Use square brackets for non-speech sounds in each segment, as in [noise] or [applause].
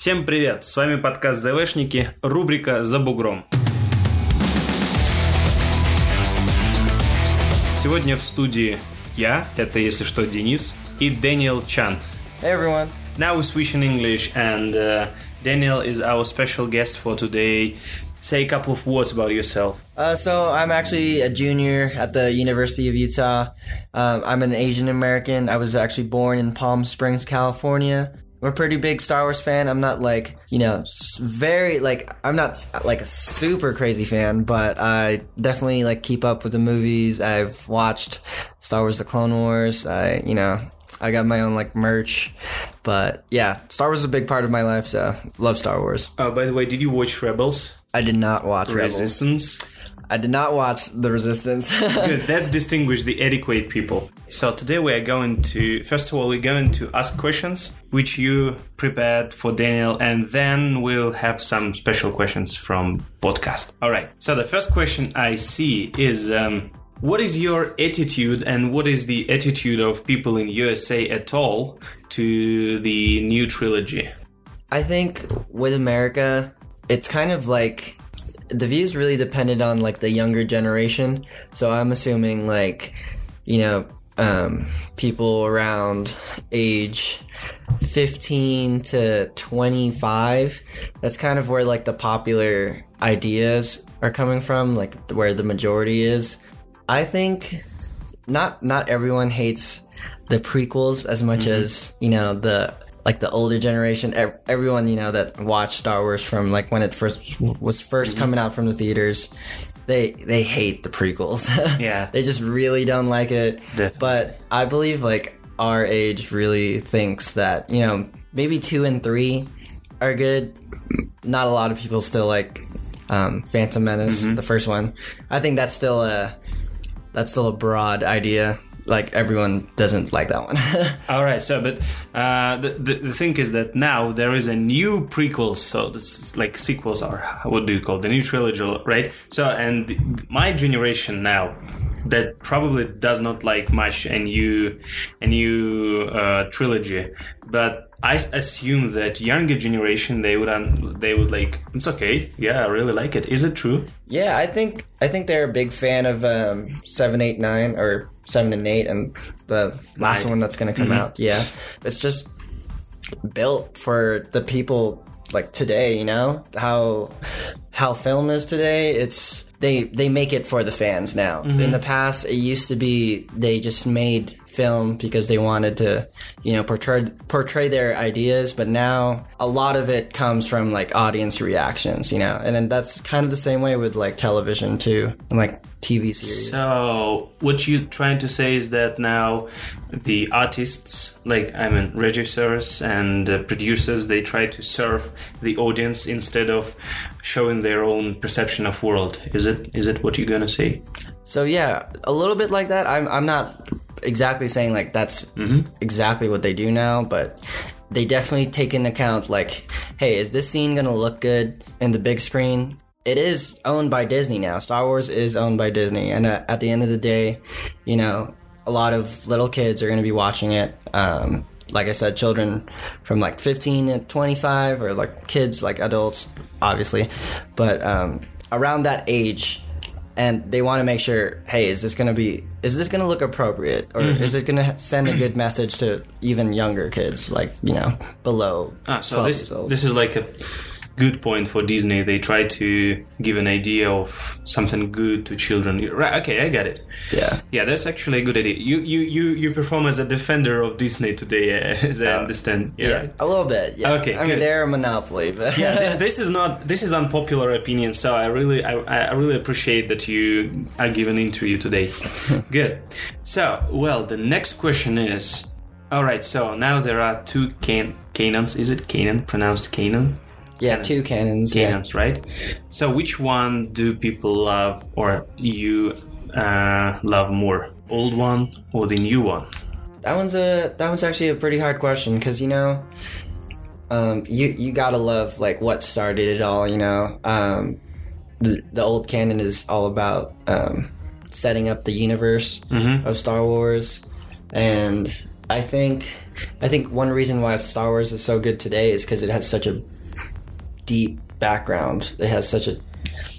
Всем привет! С вами подкаст ЗВшники, рубрика «За бугром». Сегодня в студии я, это если что Денис, и Дэниел Чан. Hey everyone. Now we switch in English and uh, Daniel is our special guest for today. Say a couple of words about yourself. Uh, so I'm actually a junior at the University of Utah. Um, I'm an Asian American. I was actually born in Palm Springs, California. I'm a pretty big Star Wars fan. I'm not like you know very like I'm not like a super crazy fan, but I definitely like keep up with the movies. I've watched Star Wars: The Clone Wars. I you know I got my own like merch, but yeah, Star Wars is a big part of my life. So love Star Wars. Oh, by the way, did you watch Rebels? I did not watch Rebels. I did not watch The Resistance. [laughs] Good. That's distinguish the adequate people. So today we are going to first of all we're going to ask questions which you prepared for Daniel, and then we'll have some special questions from podcast. All right. So the first question I see is. Um, what is your attitude and what is the attitude of people in USA at all to the new trilogy? I think with America, it's kind of like the views really depended on like the younger generation. So I'm assuming like, you know, um, people around age 15 to 25. That's kind of where like the popular ideas are coming from, like where the majority is. I think not not everyone hates the prequels as much as you know the like the older generation ev- everyone you know that watched star wars from like when it first was 1st coming out from the theaters they they hate the prequels [laughs] Yeah. they just really don't like it Definitely. but i believe like our age really thinks that you know maybe two and three are good not a lot of people still like um, phantom menace the first one i think that's still a that's still a broad idea. Like everyone doesn't like that one. [laughs] All right, so but uh, the, the the thing is that now there is a new prequel, so it's like sequels are what do you call it? the new trilogy, right? So and my generation now that probably does not like much a new a new uh, trilogy, but I assume that younger generation they would un- they would like it's okay, yeah, I really like it. Is it true? yeah, I think I think they're a big fan of um, seven, eight, nine, or seven and eight, and the last Nine. one that's gonna come mm-hmm. out. Yeah, it's just built for the people like today. You know how how film is today. It's they they make it for the fans now. Mm-hmm. In the past, it used to be they just made film because they wanted to, you know, portray portray their ideas. But now a lot of it comes from like audience reactions, you know, and then that's kind of the same way with like television too, and like TV series. So what you're trying to say is that now the artists, like I mean regisseurs and uh, producers, they try to serve the audience instead of showing their own perception of world. Is it is it what you're gonna say? So yeah, a little bit like that. I'm I'm not exactly saying like that's exactly what they do now, but they definitely take into account like, hey, is this scene gonna look good in the big screen? It is owned by Disney now. Star Wars is owned by Disney, and uh, at the end of the day, you know, a lot of little kids are gonna be watching it. Um, like I said, children from like 15 to 25, or like kids, like adults, obviously, but um, around that age, and they want to make sure hey is this going to be is this going to look appropriate? Or is it going to send a good message to even younger kids like you know below Ah, so 12 this years old? this is like a good point for Disney. They try to give an idea of something good to children. Right? Okay, I get it. yeah Yeah, that's actually a good idea. You you you you perform as a defender of Disney today, uh, [laughs] as I understand. Yeah. yeah right? a little bit yeah Okay, i mean they're a monopoly but yeah, [laughs] this, is not this is unpopular opinion. So I really I, I really appreciate that you are giving interview today. [laughs] Good. So well, the next question is, all right. So now there are two can canons. Is it Canon pronounced Canon? Yeah two cannons yeah. Canons, right? So which one do people love or you uh, love more, old one or the new one? that one's a that one's actually a pretty hard question because you know um you you gotta love like what started it all you know? Um the, the old canon is all about um setting up the universe of Star Wars, and I think I think one reason why Star Wars is so good today is because it has such a deep background. It has such a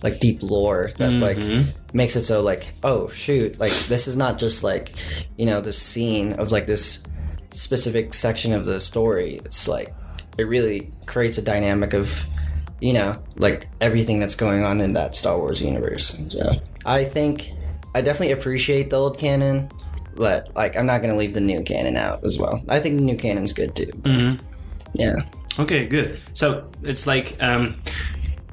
like deep lore that like mm-hmm. makes it so like oh shoot like this is not just like you know the scene of like this specific section of the story. It's like it really creates a dynamic of you know like everything that's going on in that Star Wars universe. So I think I definitely appreciate the old canon, but like I'm not gonna leave the new canon out as well. I think the new canon's good too. Mm-hmm. Yeah. Okay, good. So it's like, um,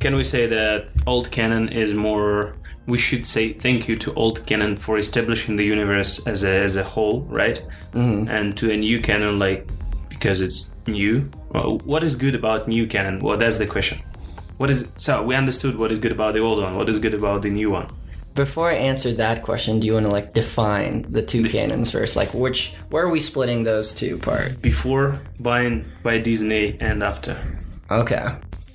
can we say that old canon is more? We should say thank you to old canon for establishing the universe as a as a whole, right? Mm-hmm. And to a new canon, like because it's new. Well, what is good about new canon? Well, that's the question. What is so we understood what is good about the old one. What is good about the new one? Before I answer that question, do you want to like define the two canons first? Like which where are we splitting those two apart? Before buying by Disney and after. Okay.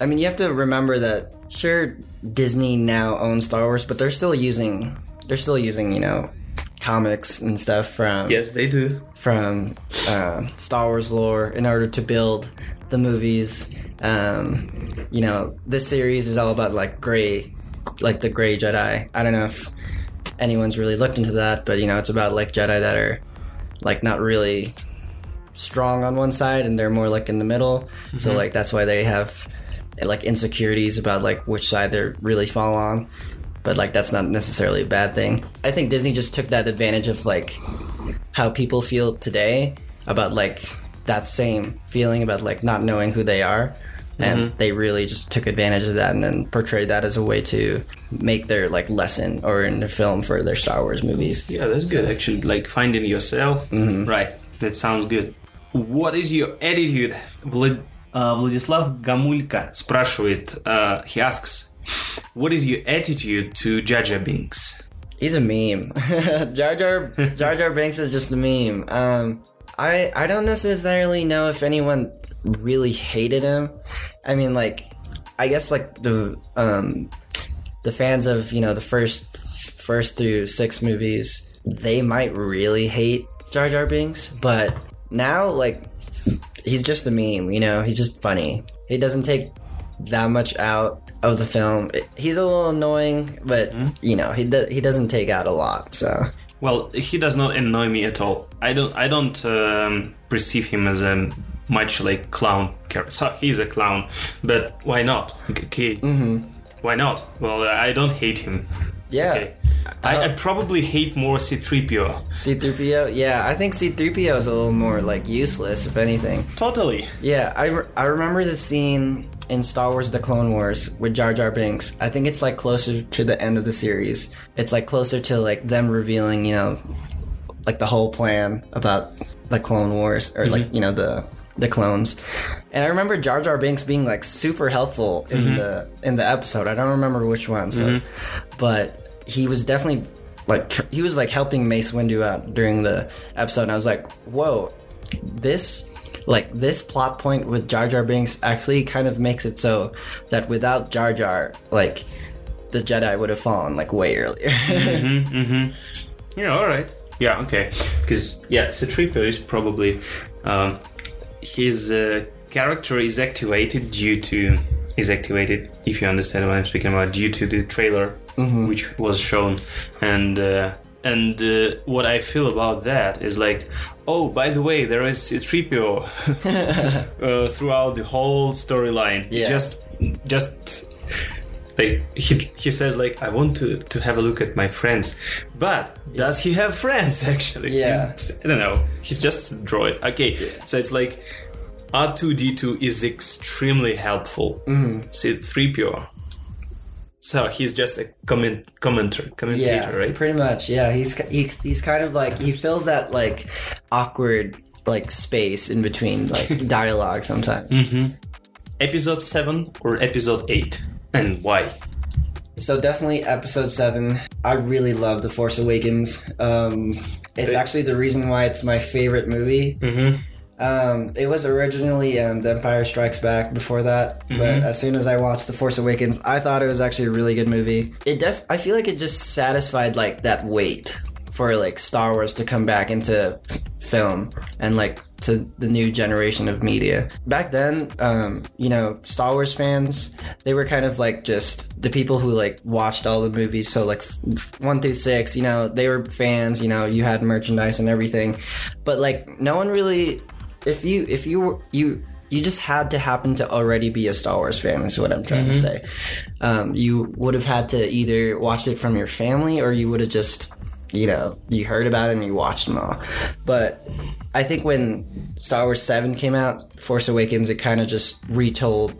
I mean, you have to remember that sure Disney now owns Star Wars, but they're still using they're still using, you know, comics and stuff from Yes, they do. from uh, Star Wars lore in order to build the movies. Um, you know, this series is all about like gray, like the gray Jedi. I don't know if anyone's really looked into that, but you know, it's about like Jedi that are like not really strong on one side and they're more like in the middle. So mm-hmm. like that's why they have like insecurities about like which side they're really fall on. But like that's not necessarily a bad thing. I think Disney just took that advantage of like how people feel today about like that same feeling about like not knowing who they are and they really just took advantage of that and then portrayed that as a way to make their like lesson or in the film for their Star Wars movies. Yeah, that's good actually. Like finding yourself. Right. That sounds good. What is your attitude? Влад... uh, Владислав Гамулька спрашивает, uh, he asks, what is your attitude to Jaja Binks? He's a meme. [laughs] Jar Jar Jar Jar Binks is just a meme. Um, I I don't necessarily know if anyone really hated him. I mean, like, I guess like the um, the fans of you know the first first through six movies, they might really hate Jar Jar Binks, but now like he's just a meme. You know, he's just funny. He doesn't take that much out of the film. He's a little annoying, but you know he do- he doesn't take out a lot. So Well, he does not annoy me at all. I don't. I don't um, perceive him as a much like clown character. So he's a clown, but why not? Okay. Mm-hmm. Why not? Well, I don't hate him. It's Yeah. Okay. I, I probably hate more C-3PO. C3PO, yeah, I think C3PO is a little more like useless, if anything. Totally. Yeah, I, re- I remember the scene in Star Wars: The Clone Wars with Jar Jar Binks. I think it's like closer to the end of the series. It's like closer to like them revealing, you know, like the whole plan about the Clone Wars or like you know the the clones. And I remember Jar Jar Binks being like super helpful in the in the episode. I don't remember which one, so but he was definitely like tr- he was like helping Mace Windu out during the episode. And I was like, whoa, this like this plot point with Jar Jar Binks actually kind of makes it so that without Jar Jar, like the Jedi would have fallen like way earlier. mm-hmm [laughs] Yeah. All right. Yeah. Okay. Because yeah, C-3PO is probably um, his uh, character is activated due to is activated if you understand what I'm speaking about due to the trailer which was shown and. Uh, and uh, what I feel about that is like, oh, by the way, there is C-3PO [laughs] [laughs] uh, throughout the whole storyline. Yeah. Just, just like he, he says like I want to to have a look at my friends, but does he have friends [laughs] actually? Yeah. He's I don't know. He's just a droid. Okay, so it's like R two D two is extremely helpful. Mm-hmm. See three PO. So he's just a comment commenter commentator, yeah, right? pretty much. Yeah, he's he, he's kind of like he fills that like awkward like space in between like [laughs] dialogue sometimes. Episode seven or episode eight, and why? So definitely episode seven. I really love The Force Awakens. Um, it's actually the reason why it's my favorite movie. Mm-hmm. Um, it was originally um, The Empire Strikes Back before that, but as soon as I watched The Force Awakens, I thought it was actually a really good movie. It def I feel like it just satisfied like that wait for like Star Wars to come back into film and like to the new generation of media. Back then, um, you know, Star Wars fans, they were kind of like just the people who like watched all the movies. So like f- one through six, you know, they were fans. You know, you had merchandise and everything, but like no one really. If you if you were you you just had to happen to already be a Star Wars fan, is what I'm trying to say. Um, you would have had to either watch it from your family or you would have just, you know, you heard about it and you watched them all. But I think when Star Wars 7 came out, Force Awakens, it kind of just retold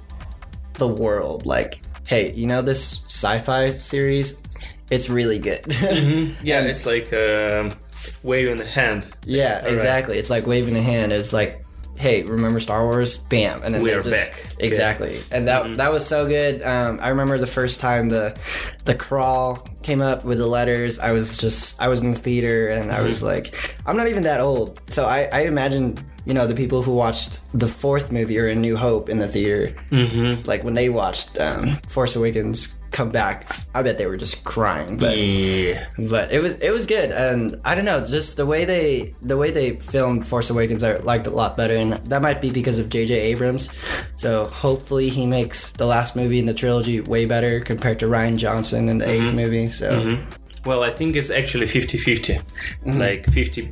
the world. Like, hey, you know, this sci fi series, it's really good. [laughs] Mm-hmm. Yeah, it's like um, wave in the hand. Yeah, exactly. It's like waving the hand. It's like, hey, remember Star Wars? Bam, and then We are just- back. Mm-hmm. Exactly, and that that was so good. Um, I remember the first time the the crawl came up with the letters. I was just I was in the theater and I Mm-hmm. was like, I'm not even that old, so I I imagine you know the people who watched the fourth movie or A New Hope in the theater, mm-hmm. like when they watched um, Force Awakens come back, I bet they were just crying. But Yeah. but it was it was good and i don't know just the way they the way they filmed force awakens i liked a lot better and that might be because of jj abrams so hopefully he makes the last movie in the trilogy way better compared to rian johnson in the eighth movie so Well, I think it's actually 50 50. Mm-hmm. Like 50%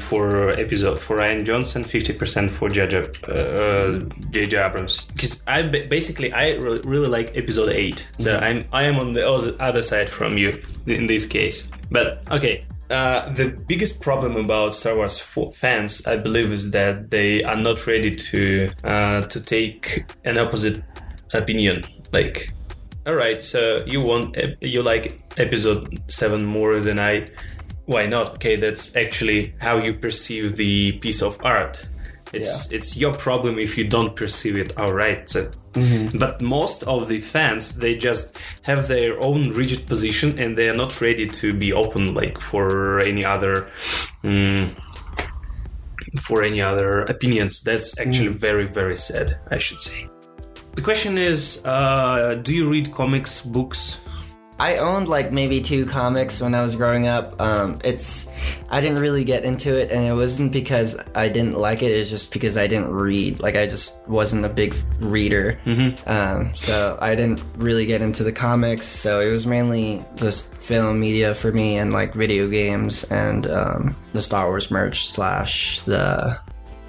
for episode for Rian Johnson, 50% for J.J. Uh, J.J. Abrams. Because I basically I really, really like episode 8. So Mm-hmm. I'm I am on the other other side from you in this case. But okay. Uh, the biggest problem about Star Wars fans, I believe, is that they are not ready to uh, to take an opposite opinion. Like all right, so you want you like episode seven more than I. Why not? Okay, that's actually how you perceive the piece of art. It's it's your problem if you don't perceive it. All right, so, but most of the fans they just have their own rigid position and they are not ready to be open like for any other. mm, for any other opinions. That's actually very, very sad, I should say. The question is uh, do you read comics, books? I owned like maybe two comics when i was growing up um, it's i didn't really get into it and it wasn't because i didn't like it it's just because i didn't read like i just wasn't a big reader um, so i didn't really get into the comics so it was mainly just film media for me and like video games and um, the star wars merch slash the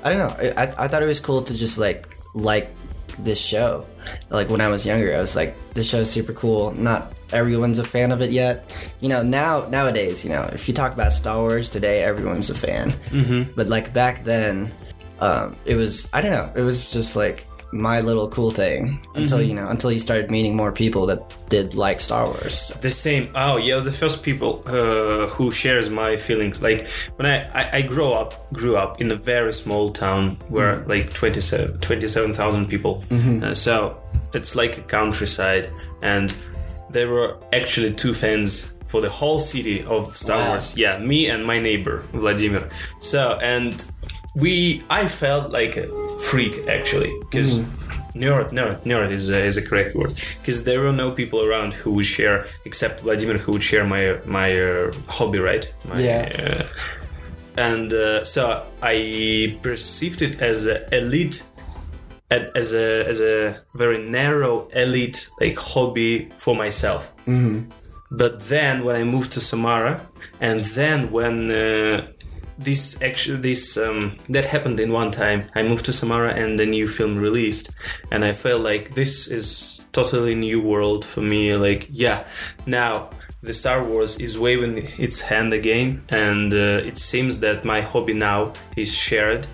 I don't know. I, I thought it was cool to just like like this show. Like when I was younger, I was like, this show's super cool. Not everyone's a fan of it yet. You know, now nowadays, you know, if you talk about Star Wars today, everyone's a fan. Mm-hmm. But like back then, um, it was I don't know. It was just like my little cool thing until you know until you started meeting more people that did like Star Wars. The same. Oh, yeah, the first people uh, who shares my feelings. Like when I, I, I grew up grew up in a very small town where like 27 27,000 people. Uh, so it's like a countryside, and there were actually two fans for the whole city of Star Wow. Wars. Yeah, me and my neighbor Vladimir. So and we I felt like a freak actually because nerd nerd nerd is a, is a correct word. Because there were no people around who would share except Vladimir who would share my my uh, hobby right? My, Yeah. uh, and uh, so I perceived it as an elite as a as a very narrow elite like hobby for myself. But then when I moved to Samara, and then when uh, this actually this um, that happened in one time, I moved to Samara and the new film released, and I felt like this is totally new world for me. Like yeah, now the Star Wars is waving its hand again, and uh, it seems that my hobby now is shared.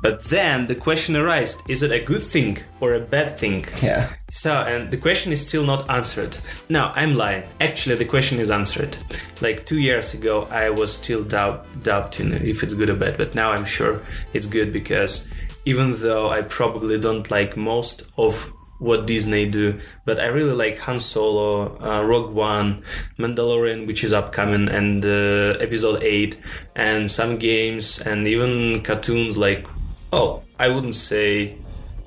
But then the question arises: Is it a good thing or a bad thing? Yeah. So, and the question is still not answered. No, I'm lying. Actually, the question is answered. Like two years ago, I was still doubt, doubting if it's good or bad, but now I'm sure it's good because even though I probably don't like most of what Disney do, but I really like Han Solo, uh, Rogue One, Mandalorian, which is upcoming, and uh, Episode 8, and some games, and even cartoons like, oh, I wouldn't say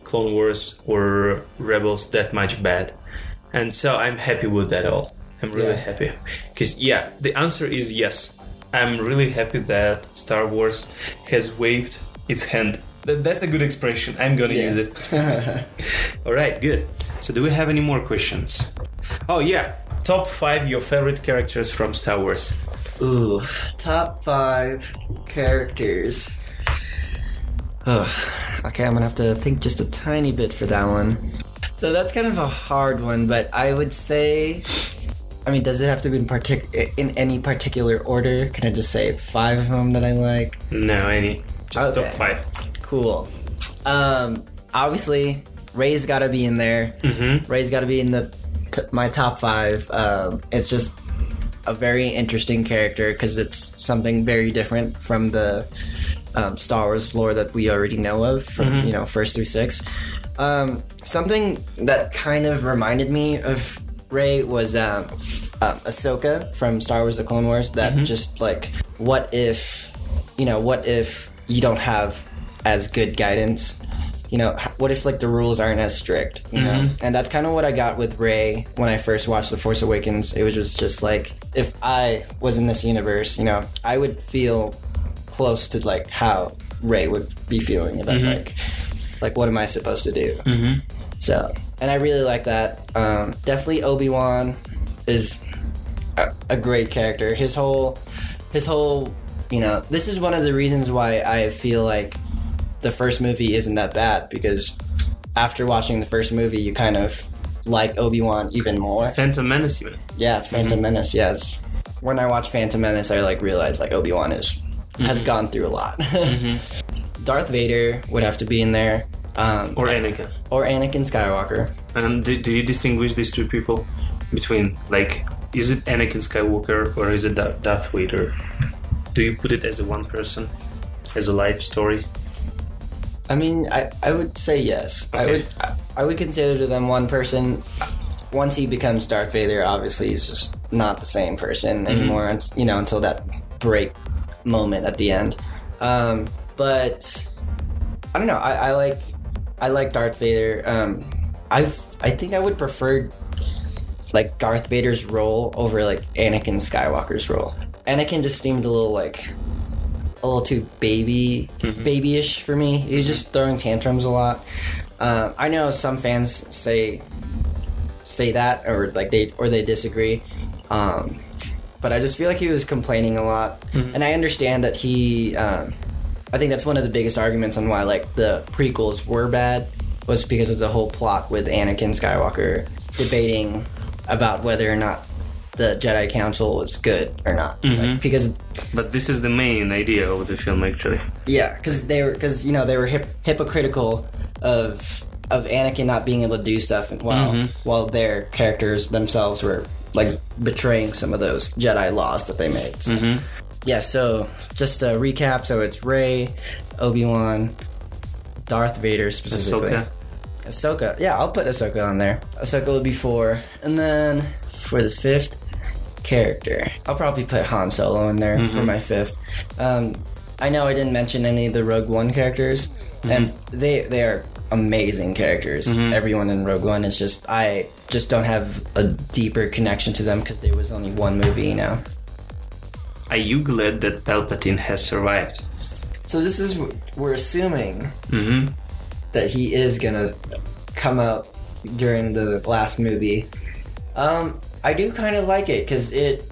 Clone Wars or Rebels that much bad. And so I'm happy with that all. I'm really Yeah. happy. Because, yeah, the answer is yes. I'm really happy that Star Wars has waved its hand. That, that's a good expression. I'm gonna Yeah. use it. [laughs] All right, good. So, do we have any more questions? Oh yeah, top five your favorite characters from Star Wars. Ooh, top five characters. Ugh. Okay, I'm gonna have to think just a tiny bit for that one. So that's kind of a hard one, but I would say. I mean, does it have to be in partic- in any particular order? Can I just say five of them that I like? No, any. Just Okay. top five. Cool. Um, obviously, Rey's got to be in there. Mm-hmm. Rey's got to be in the t- my top five. Um, it's just a very interesting character because it's something very different from the um, Star Wars lore that we already know of from you know first through six. Um, something that kind of reminded me of Rey was um, uh, Ahsoka from Star Wars: The Clone Wars. That just like, what if, you know, what if you don't have as good guidance? You know, what if like the rules aren't as strict? You know, and that's kind of what I got with Rey when I first watched The Force Awakens. It was just just like if I was in this universe, you know, I would feel close to like how Rey would be feeling about like like what am I supposed to do? Mm-hmm. So, and I really like that. Um, definitely Obi Wan is a, a great character. His whole his whole you know this is one of the reasons why I feel like the first movie isn't that bad because after watching the first movie you kind of like Obi Wan even more. Phantom Menace? Yeah, Phantom Menace. Yes. When I watch Phantom Menace, I like realize like Obi Wan is has mm-hmm. gone through a lot. Mm-hmm. [laughs] Darth Vader would have to be in there, um, Or Anakin. or Anakin Skywalker. And do, do you distinguish these two people between, like, is it Anakin Skywalker or is it Darth Vader? Do you put it as a one person, as a life story? I mean, I, I would say yes. I would I, would consider them one person. Once he becomes Darth Vader, obviously he's just not the same person mm-hmm. anymore. un- You know, until that break moment at the end. Um, but I don't know. I, I like I like Darth Vader. Um, I I think I would prefer like Darth Vader's role over like Anakin Skywalker's role. Anakin just seemed a little like a little too baby babyish for me. He was just throwing tantrums a lot. Uh, I know some fans say say that or like they or they disagree. Um, but I just feel like he was complaining a lot, mm-hmm. and I understand that he. Um, I think that's one of the biggest arguments on why like the prequels were bad was because of the whole plot with Anakin Skywalker debating about whether or not the Jedi Council was good or not. Like, mm-hmm. because But this is the main idea of the film, actually. yeah, because they were because you know they were hip, hypocritical of of Anakin not being able to do stuff while mm-hmm. while their characters themselves were like betraying some of those Jedi laws that they made. So, Yeah, so just to recap, so it's Rey, Obi Wan, Darth Vader specifically. Ahsoka. Ahsoka. Yeah, I'll put Ahsoka on there. Ahsoka would be four. And then for the fifth character, I'll probably put Han Solo in there for mm-hmm. my fifth. Um, I know I didn't mention any of the Rogue One characters, and mm-hmm. they they are amazing characters. Everyone in Rogue One is just I just don't have a deeper connection to them because there was only one movie, you know. Are you glad that Palpatine has survived? So this is we're assuming Mm-hmm. that he is gonna come out during the last movie. Um, I do kind of like it because it,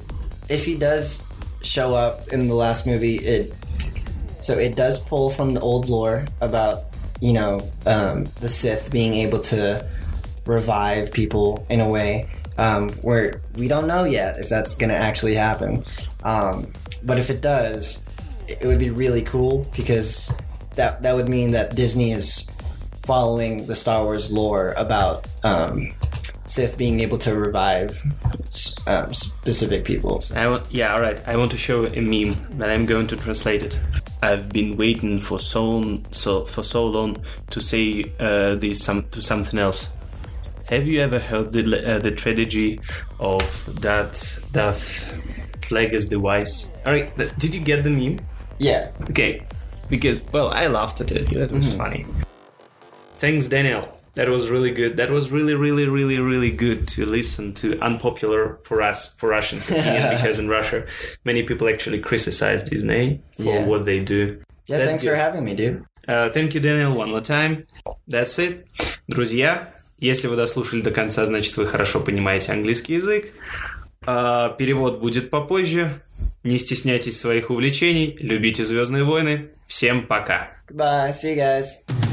if he does show up in the last movie, it, so it does pull from the old lore about you know um, the Sith being able to revive people in a way um, where we don't know yet if that's gonna actually happen. Um, but if it does, it would be really cool because that that would mean that Disney is following the Star Wars lore about um, Sith being able to revive um, specific people. I want, yeah, all right. I want to show a meme, but I'm going to translate it. I've been waiting for so so for so long to say uh, this some to something else. Have you ever heard the, uh, the tragedy of that that Plagueis the wise? All right, did you get the meme? Yeah. Okay, because well, I laughed at it. That was mm-hmm. funny. Thanks, Daniel. That was really good. That was really, really, really, really good to listen to. Unpopular for us, for Russians, [laughs] because in Russia, many people actually criticize Disney for yeah. what they do. Yeah, That's thanks good. for having me, dude. Uh, thank you, Daniel, one more time. That's it. Друзья, если вы дослушали до конца, значит, вы хорошо понимаете английский язык. Uh, перевод будет попозже. Не стесняйтесь своих увлечений, любите «Звездные войны». Всем пока! Goodbye. See you guys.